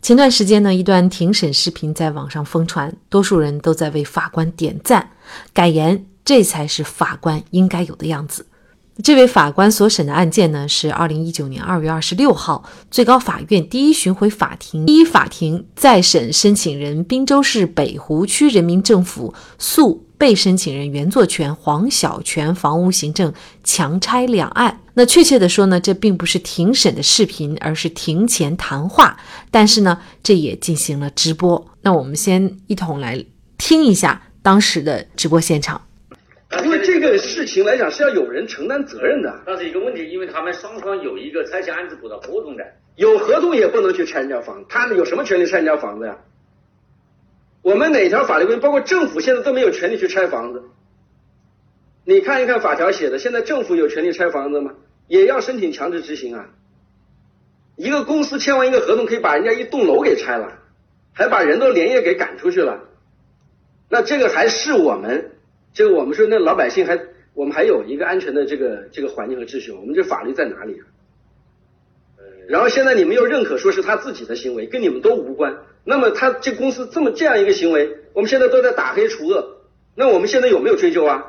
前段时间呢，一段庭审视频在网上疯传，多数人都在为法官点赞，感言这才是法官应该有的样子。这位法官所审的案件呢，是二零一九年二月二十六号，最高法院第一巡回法庭第一法庭再审申请人滨州市北湖区人民政府诉被申请人原作权黄小泉房屋行政强拆两案。那确切的说呢，这并不是庭审的视频，而是庭前谈话。但是呢，这也进行了直播。那我们先一同来听一下当时的直播现场。因为这个事情来讲是要有人承担责任的。但是一个问题，因为他们双方有一个拆迁安置补的合同的，有合同也不能去拆人家房，他有什么权利拆人家房子呀？我们哪条法律规定，包括政府现在都没有权利去拆房子。你看一看法条写的，现在政府有权利拆房子吗？也要申请强制执行啊！一个公司签完一个合同，可以把人家一栋楼给拆了，还把人都连夜给赶出去了。那这个还是我们，这个我们说那老百姓还我们还有一个安全的这个这个环境和秩序，我们这法律在哪里啊？然后现在你们又认可说是他自己的行为，跟你们都无关。那么他这公司这么这样一个行为，我们现在都在打黑除恶，那我们现在有没有追究啊？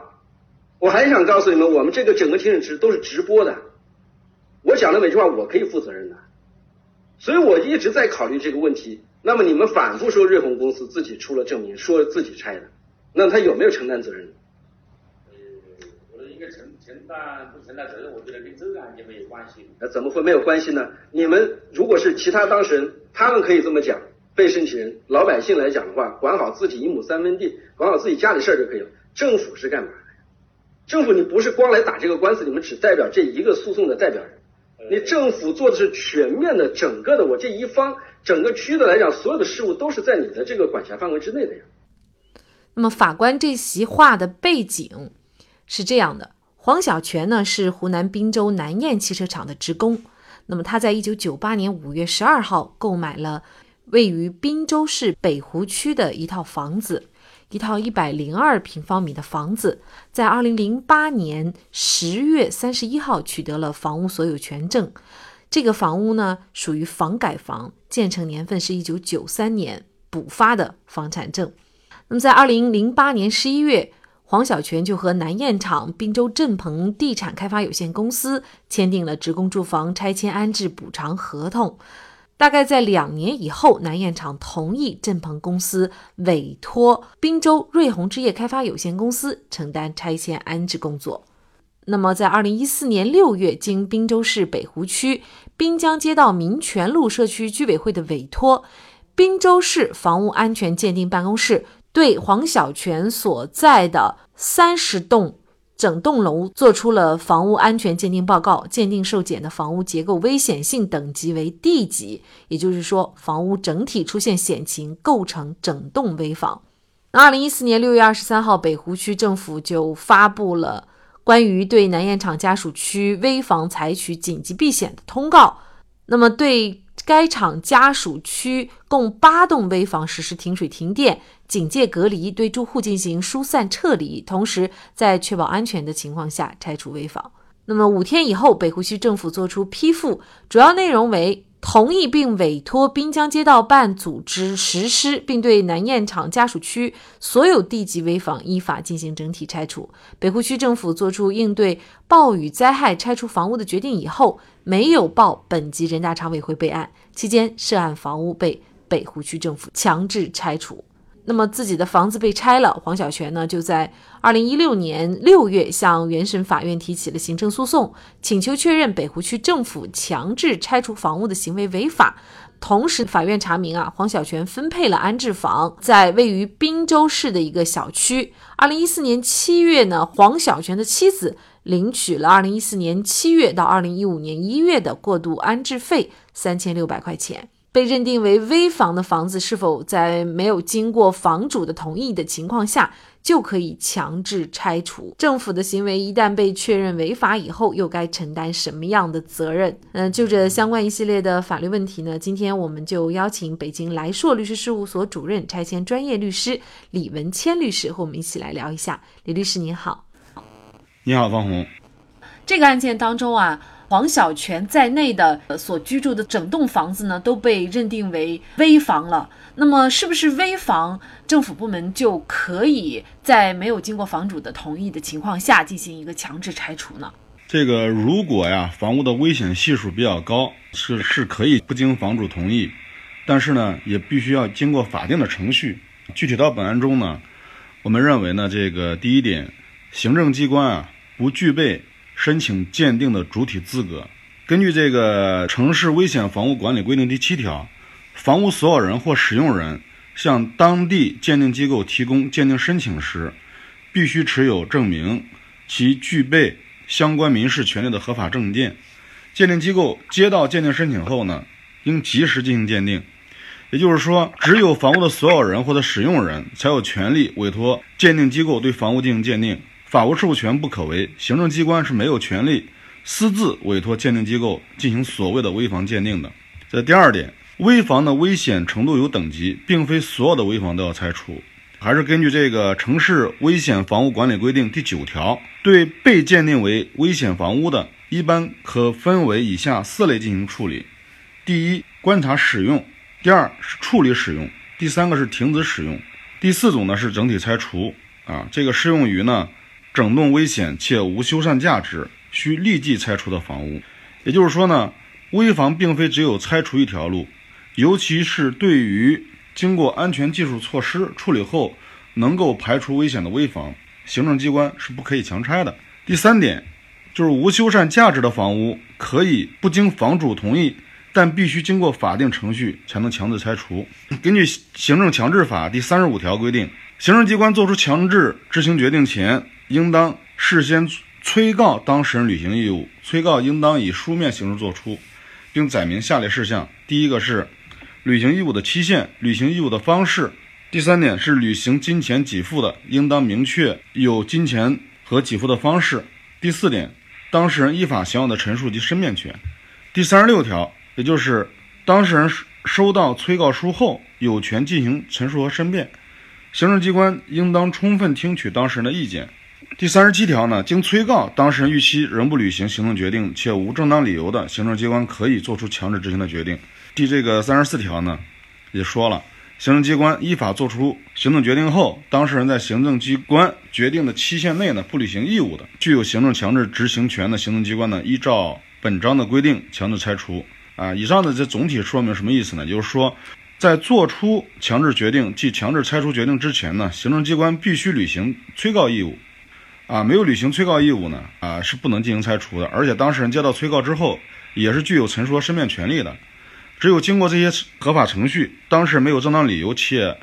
我还想告诉你们，我们这个整个庭审直都是直播的，我讲的每句话我可以负责任的，所以我一直在考虑这个问题。那么你们反复说瑞虹公司自己出了证明，说自己拆的，那他有没有承担责任？承承担不承担责任，我觉得跟这个案件没有关系。那怎么会没有关系呢？你们如果是其他当事人，他们可以这么讲，被申请人老百姓来讲的话，管好自己一亩三分地，管好自己家里事儿就可以了。政府是干嘛的？政府，你不是光来打这个官司，你们只代表这一个诉讼的代表人。你政府做的是全面的、整个的，我这一方整个区域的来讲，所有的事物都是在你的这个管辖范围之内的呀。那么，法官这席话的背景是这样的：黄小泉呢是湖南滨州南燕汽车厂的职工。那么，他在一九九八年五月十二号购买了位于滨州市北湖区的一套房子。一套一百零二平方米的房子，在二零零八年十月三十一号取得了房屋所有权证。这个房屋呢，属于房改房，建成年份是一九九三年补发的房产证。那么，在二零零八年十一月，黄小泉就和南燕厂滨州振鹏地产开发有限公司签订了职工住房拆迁安置补偿合同。大概在两年以后，南燕厂同意振鹏公司委托滨州瑞虹置业开发有限公司承担拆迁安置工作。那么，在二零一四年六月，经滨州市北湖区滨江街道民权路社区居委会的委托，滨州市房屋安全鉴定办公室对黄小泉所在的三十栋。整栋楼做出了房屋安全鉴定报告，鉴定受检的房屋结构危险性等级为 D 级，也就是说，房屋整体出现险情，构成整栋危房。那二零一四年六月二十三号，北湖区政府就发布了关于对南燕厂家属区危房采取紧急避险的通告。那么对。该厂家属区共八栋危房实施停水停电、警戒隔离，对住户进行疏散撤离，同时在确保安全的情况下拆除危房。那么五天以后，北湖区政府作出批复，主要内容为。同意并委托滨江街道办组织实施，并对南燕厂家属区所有地级危房依法进行整体拆除。北湖区政府作出应对暴雨灾害拆除房屋的决定以后，没有报本级人大常委会备案。期间，涉案房屋被北湖区政府强制拆除。那么自己的房子被拆了，黄小泉呢就在二零一六年六月向原审法院提起了行政诉讼，请求确认北湖区政府强制拆除房屋的行为违法。同时，法院查明啊，黄小泉分配了安置房在位于滨州市的一个小区。二零一四年七月呢，黄小泉的妻子领取了二零一四年七月到二零一五年一月的过渡安置费三千六百块钱。被认定为危房的房子，是否在没有经过房主的同意的情况下就可以强制拆除？政府的行为一旦被确认违法以后，又该承担什么样的责任？嗯，就这相关一系列的法律问题呢，今天我们就邀请北京来硕律师事务所主任、拆迁专业律师李文谦律师和我们一起来聊一下。李律师您好，你好，方红。这个案件当中啊。黄小泉在内的所居住的整栋房子呢，都被认定为危房了。那么，是不是危房，政府部门就可以在没有经过房主的同意的情况下进行一个强制拆除呢？这个，如果呀，房屋的危险系数比较高，是是可以不经房主同意，但是呢，也必须要经过法定的程序。具体到本案中呢，我们认为呢，这个第一点，行政机关啊，不具备。申请鉴定的主体资格，根据这个《城市危险房屋管理规定》第七条，房屋所有人或使用人向当地鉴定机构提供鉴定申请时，必须持有证明其具备相关民事权利的合法证件。鉴定机构接到鉴定申请后呢，应及时进行鉴定。也就是说，只有房屋的所有人或者使用人才有权利委托鉴定机构对房屋进行鉴定。法无授权不可为，行政机关是没有权利私自委托鉴定机构进行所谓的危房鉴定的。这第二点，危房的危险程度有等级，并非所有的危房都要拆除，还是根据这个《城市危险房屋管理规定》第九条，对被鉴定为危险房屋的，一般可分为以下四类进行处理：第一，观察使用；第二是处理使用；第三个是停止使用；第四种呢是整体拆除。啊，这个适用于呢。整栋危险且无修缮价值，需立即拆除的房屋，也就是说呢，危房并非只有拆除一条路，尤其是对于经过安全技术措施处理后能够排除危险的危房，行政机关是不可以强拆的。第三点，就是无修缮价值的房屋可以不经房主同意，但必须经过法定程序才能强制拆除。根据《行政强制法》第三十五条规定，行政机关作出强制执行决定前。应当事先催告当事人履行义务，催告应当以书面形式作出，并载明下列事项：第一个是履行义务的期限、履行义务的方式；第三点是履行金钱给付的，应当明确有金钱和给付的方式；第四点，当事人依法享有的陈述及申辩权；第三十六条，也就是当事人收到催告书后，有权进行陈述和申辩，行政机关应当充分听取当事人的意见。第三十七条呢，经催告，当事人逾期仍不履行行政决定，且无正当理由的，行政机关可以作出强制执行的决定。第这个三十四条呢，也说了，行政机关依法作出行政决定后，当事人在行政机关决定的期限内呢，不履行义务的，具有行政强制执行权的行政机关呢，依照本章的规定强制拆除。啊，以上的这总体说明什么意思呢？就是说，在作出强制决定即强制拆除决定之前呢，行政机关必须履行催告义务。啊，没有履行催告义务呢，啊是不能进行拆除的。而且当事人接到催告之后，也是具有陈述和申辩权利的。只有经过这些合法程序，当事人没有正当理由且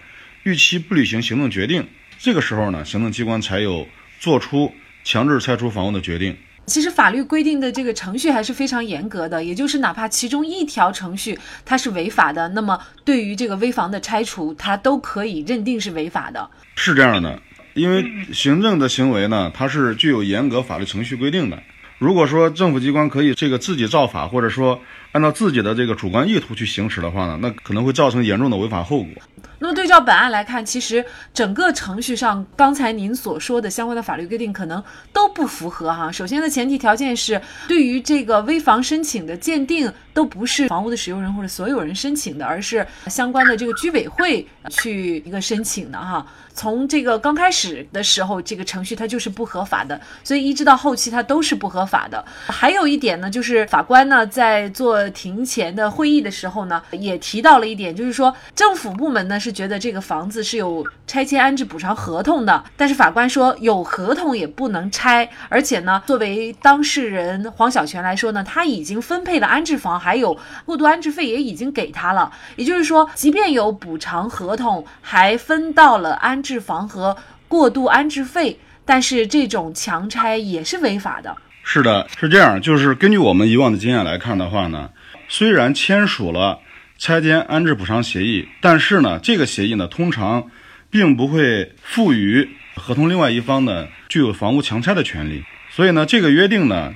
逾期不履行行政决定，这个时候呢，行政机关才有做出强制拆除房屋的决定。其实法律规定的这个程序还是非常严格的，也就是哪怕其中一条程序它是违法的，那么对于这个危房的拆除，它都可以认定是违法的。是这样的。因为行政的行为呢，它是具有严格法律程序规定的。如果说政府机关可以这个自己造法，或者说按照自己的这个主观意图去行使的话呢，那可能会造成严重的违法后果。那么对照本案来看，其实整个程序上，刚才您所说的相关的法律规定可能都不符合哈。首先的前提条件是，对于这个危房申请的鉴定，都不是房屋的使用人或者所有人申请的，而是相关的这个居委会去一个申请的哈。从这个刚开始的时候，这个程序它就是不合法的，所以一直到后期它都是不合法的。还有一点呢，就是法官呢在做庭前的会议的时候呢，也提到了一点，就是说政府部门呢是觉得这个房子是有拆迁安置补偿合同的，但是法官说有合同也不能拆，而且呢，作为当事人黄小泉来说呢，他已经分配了安置房，还有过渡安置费也已经给他了，也就是说，即便有补偿合同，还分到了安。置房和过渡安置费，但是这种强拆也是违法的。是的，是这样，就是根据我们以往的经验来看的话呢，虽然签署了拆迁安置补偿协议，但是呢，这个协议呢，通常并不会赋予合同另外一方呢具有房屋强拆的权利，所以呢，这个约定呢，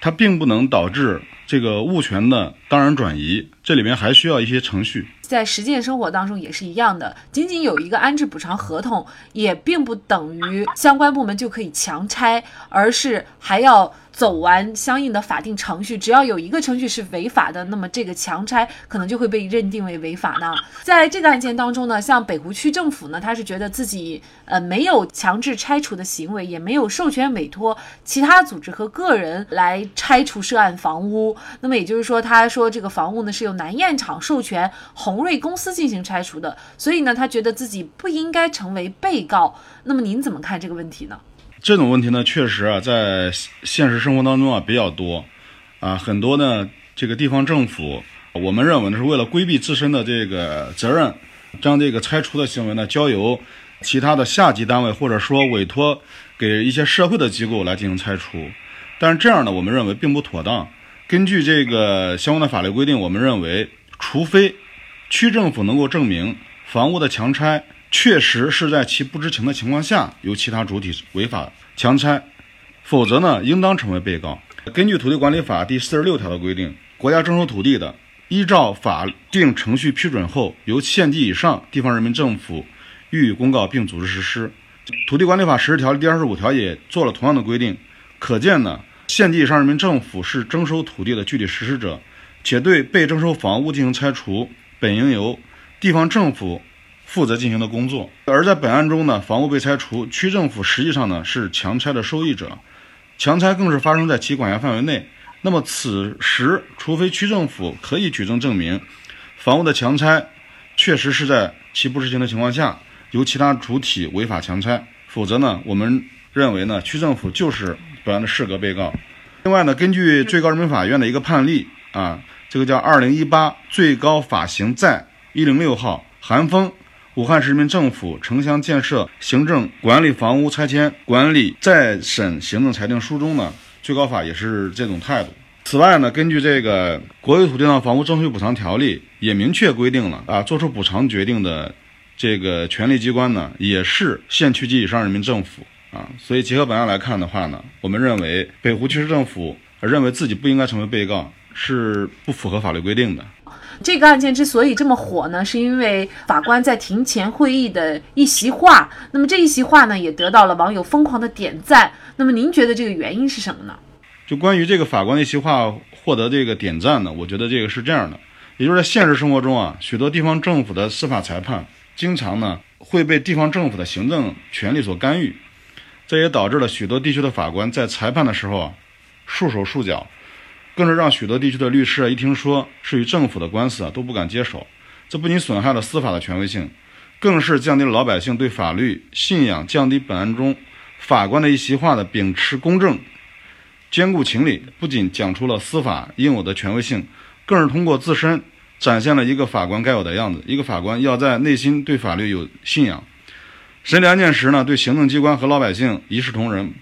它并不能导致这个物权的当然转移，这里面还需要一些程序。在实践生活当中也是一样的，仅仅有一个安置补偿合同，也并不等于相关部门就可以强拆，而是还要。走完相应的法定程序，只要有一个程序是违法的，那么这个强拆可能就会被认定为违法呢。在这个案件当中呢，像北湖区政府呢，他是觉得自己呃没有强制拆除的行为，也没有授权委托其他组织和个人来拆除涉案房屋。那么也就是说，他说这个房屋呢是由南燕厂授权宏瑞公司进行拆除的，所以呢，他觉得自己不应该成为被告。那么您怎么看这个问题呢？这种问题呢，确实啊，在现实生活当中啊比较多，啊，很多呢，这个地方政府，我们认为呢是为了规避自身的这个责任，将这个拆除的行为呢交由其他的下级单位或者说委托给一些社会的机构来进行拆除，但是这样呢，我们认为并不妥当。根据这个相关的法律规定，我们认为，除非区政府能够证明房屋的强拆。确实是在其不知情的情况下由其他主体违法强拆，否则呢，应当成为被告。根据土地管理法第四十六条的规定，国家征收土地的，依照法定程序批准后，由县级以上地方人民政府予以公告并组织实施。土地管理法实施条例第二十五条也做了同样的规定。可见呢，县级以上人民政府是征收土地的具体实施者，且对被征收房屋进行拆除，本应由地方政府。负责进行的工作，而在本案中呢，房屋被拆除，区政府实际上呢是强拆的受益者，强拆更是发生在其管辖范围内。那么此时，除非区政府可以举证证明房屋的强拆确实是在其不知情的情况下由其他主体违法强拆，否则呢，我们认为呢，区政府就是本案的适格被告。另外呢，根据最高人民法院的一个判例啊，这个叫二零一八最高法刑在一零六号韩风。武汉市人民政府城乡建设行政管理房屋拆迁管理再审行政裁定书中呢，最高法也是这种态度。此外呢，根据这个《国有土地上房屋征收补偿条例》也明确规定了啊，作出补偿决定的这个权力机关呢，也是县区级以上人民政府啊。所以结合本案来看的话呢，我们认为北湖区市政府认为自己不应该成为被告，是不符合法律规定的。这个案件之所以这么火呢，是因为法官在庭前会议的一席话。那么这一席话呢，也得到了网友疯狂的点赞。那么您觉得这个原因是什么呢？就关于这个法官的一席话获得这个点赞呢，我觉得这个是这样的，也就是在现实生活中啊，许多地方政府的司法裁判经常呢会被地方政府的行政权力所干预，这也导致了许多地区的法官在裁判的时候啊束手束脚。更是让许多地区的律师，一听说是与政府的官司啊，都不敢接手。这不仅损害了司法的权威性，更是降低了老百姓对法律信仰，降低本案中法官的一席话的秉持公正、兼顾情理。不仅讲出了司法应有的权威性，更是通过自身展现了一个法官该有的样子。一个法官要在内心对法律有信仰，审理案件时呢，对行政机关和老百姓一视同仁，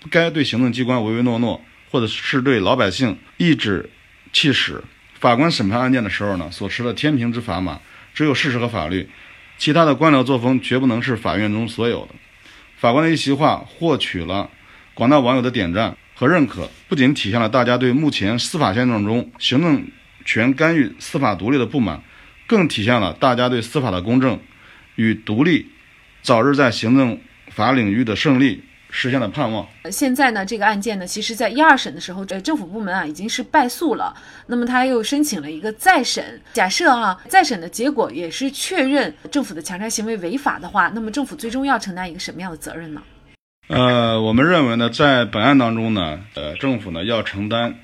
不该对行政机关唯唯诺诺。或者是对老百姓颐指气使，法官审判案件的时候呢，所持的天平之砝码只有事实和法律，其他的官僚作风绝不能是法院中所有的。法官的一席话获取了广大网友的点赞和认可，不仅体现了大家对目前司法现状中行政权干预司法独立的不满，更体现了大家对司法的公正与独立早日在行政法领域的胜利。实现了盼望。现在呢，这个案件呢，其实在一二审的时候，这政府部门啊已经是败诉了。那么他又申请了一个再审。假设啊，再审的结果也是确认政府的强拆行为违法的话，那么政府最终要承担一个什么样的责任呢？呃，我们认为呢，在本案当中呢，呃，政府呢要承担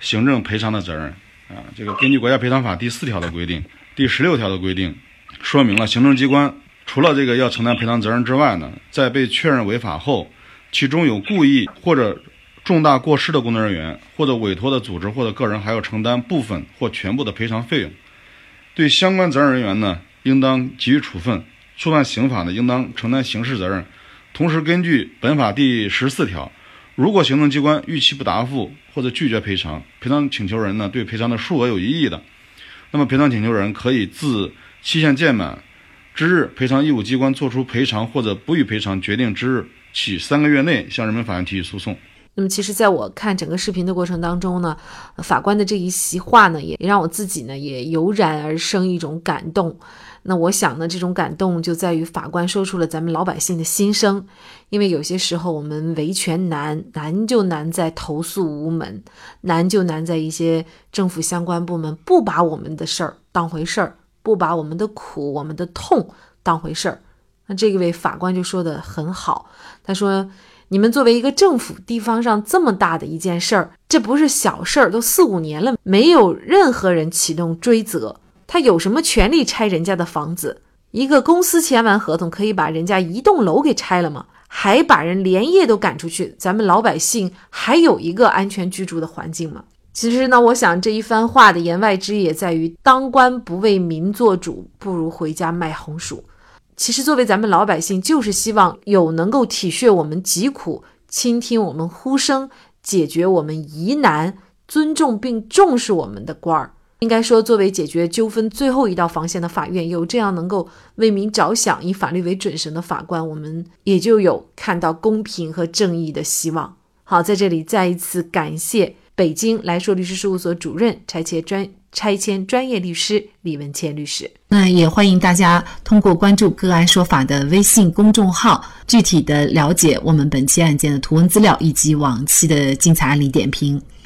行政赔偿的责任啊。这个根据国家赔偿法第四条的规定，第十六条的规定，说明了行政机关除了这个要承担赔偿责任之外呢，在被确认违法后。其中有故意或者重大过失的工作人员，或者委托的组织或者个人，还要承担部分或全部的赔偿费用。对相关责任人员呢，应当给予处分；触犯刑法呢，应当承担刑事责任。同时，根据本法第十四条，如果行政机关逾期不答复或者拒绝赔偿，赔偿请求人呢对赔偿的数额有异议的，那么赔偿请求人可以自期限届满之日，赔偿义务机关作出赔偿或者不予赔偿决定之日起三个月内向人民法院提起诉讼。那么，其实在我看整个视频的过程当中呢，法官的这一席话呢，也让我自己呢也油然而生一种感动。那我想呢，这种感动就在于法官说出了咱们老百姓的心声。因为有些时候我们维权难，难就难在投诉无门，难就难在一些政府相关部门不把我们的事儿当回事儿，不把我们的苦、我们的痛当回事儿。那这位法官就说的很好，他说。你们作为一个政府，地方上这么大的一件事儿，这不是小事儿，都四五年了，没有任何人启动追责，他有什么权利拆人家的房子？一个公司签完合同，可以把人家一栋楼给拆了吗？还把人连夜都赶出去，咱们老百姓还有一个安全居住的环境吗？其实呢，我想这一番话的言外之意也在于，当官不为民做主，不如回家卖红薯。其实，作为咱们老百姓，就是希望有能够体恤我们疾苦、倾听我们呼声、解决我们疑难、尊重并重视我们的官儿。应该说，作为解决纠纷最后一道防线的法院，有这样能够为民着想、以法律为准绳的法官，我们也就有看到公平和正义的希望。好，在这里再一次感谢北京来硕律师事务所主任拆迁专。拆迁专业律师李文谦律师，那也欢迎大家通过关注“个案说法”的微信公众号，具体的了解我们本期案件的图文资料以及往期的精彩案例点评。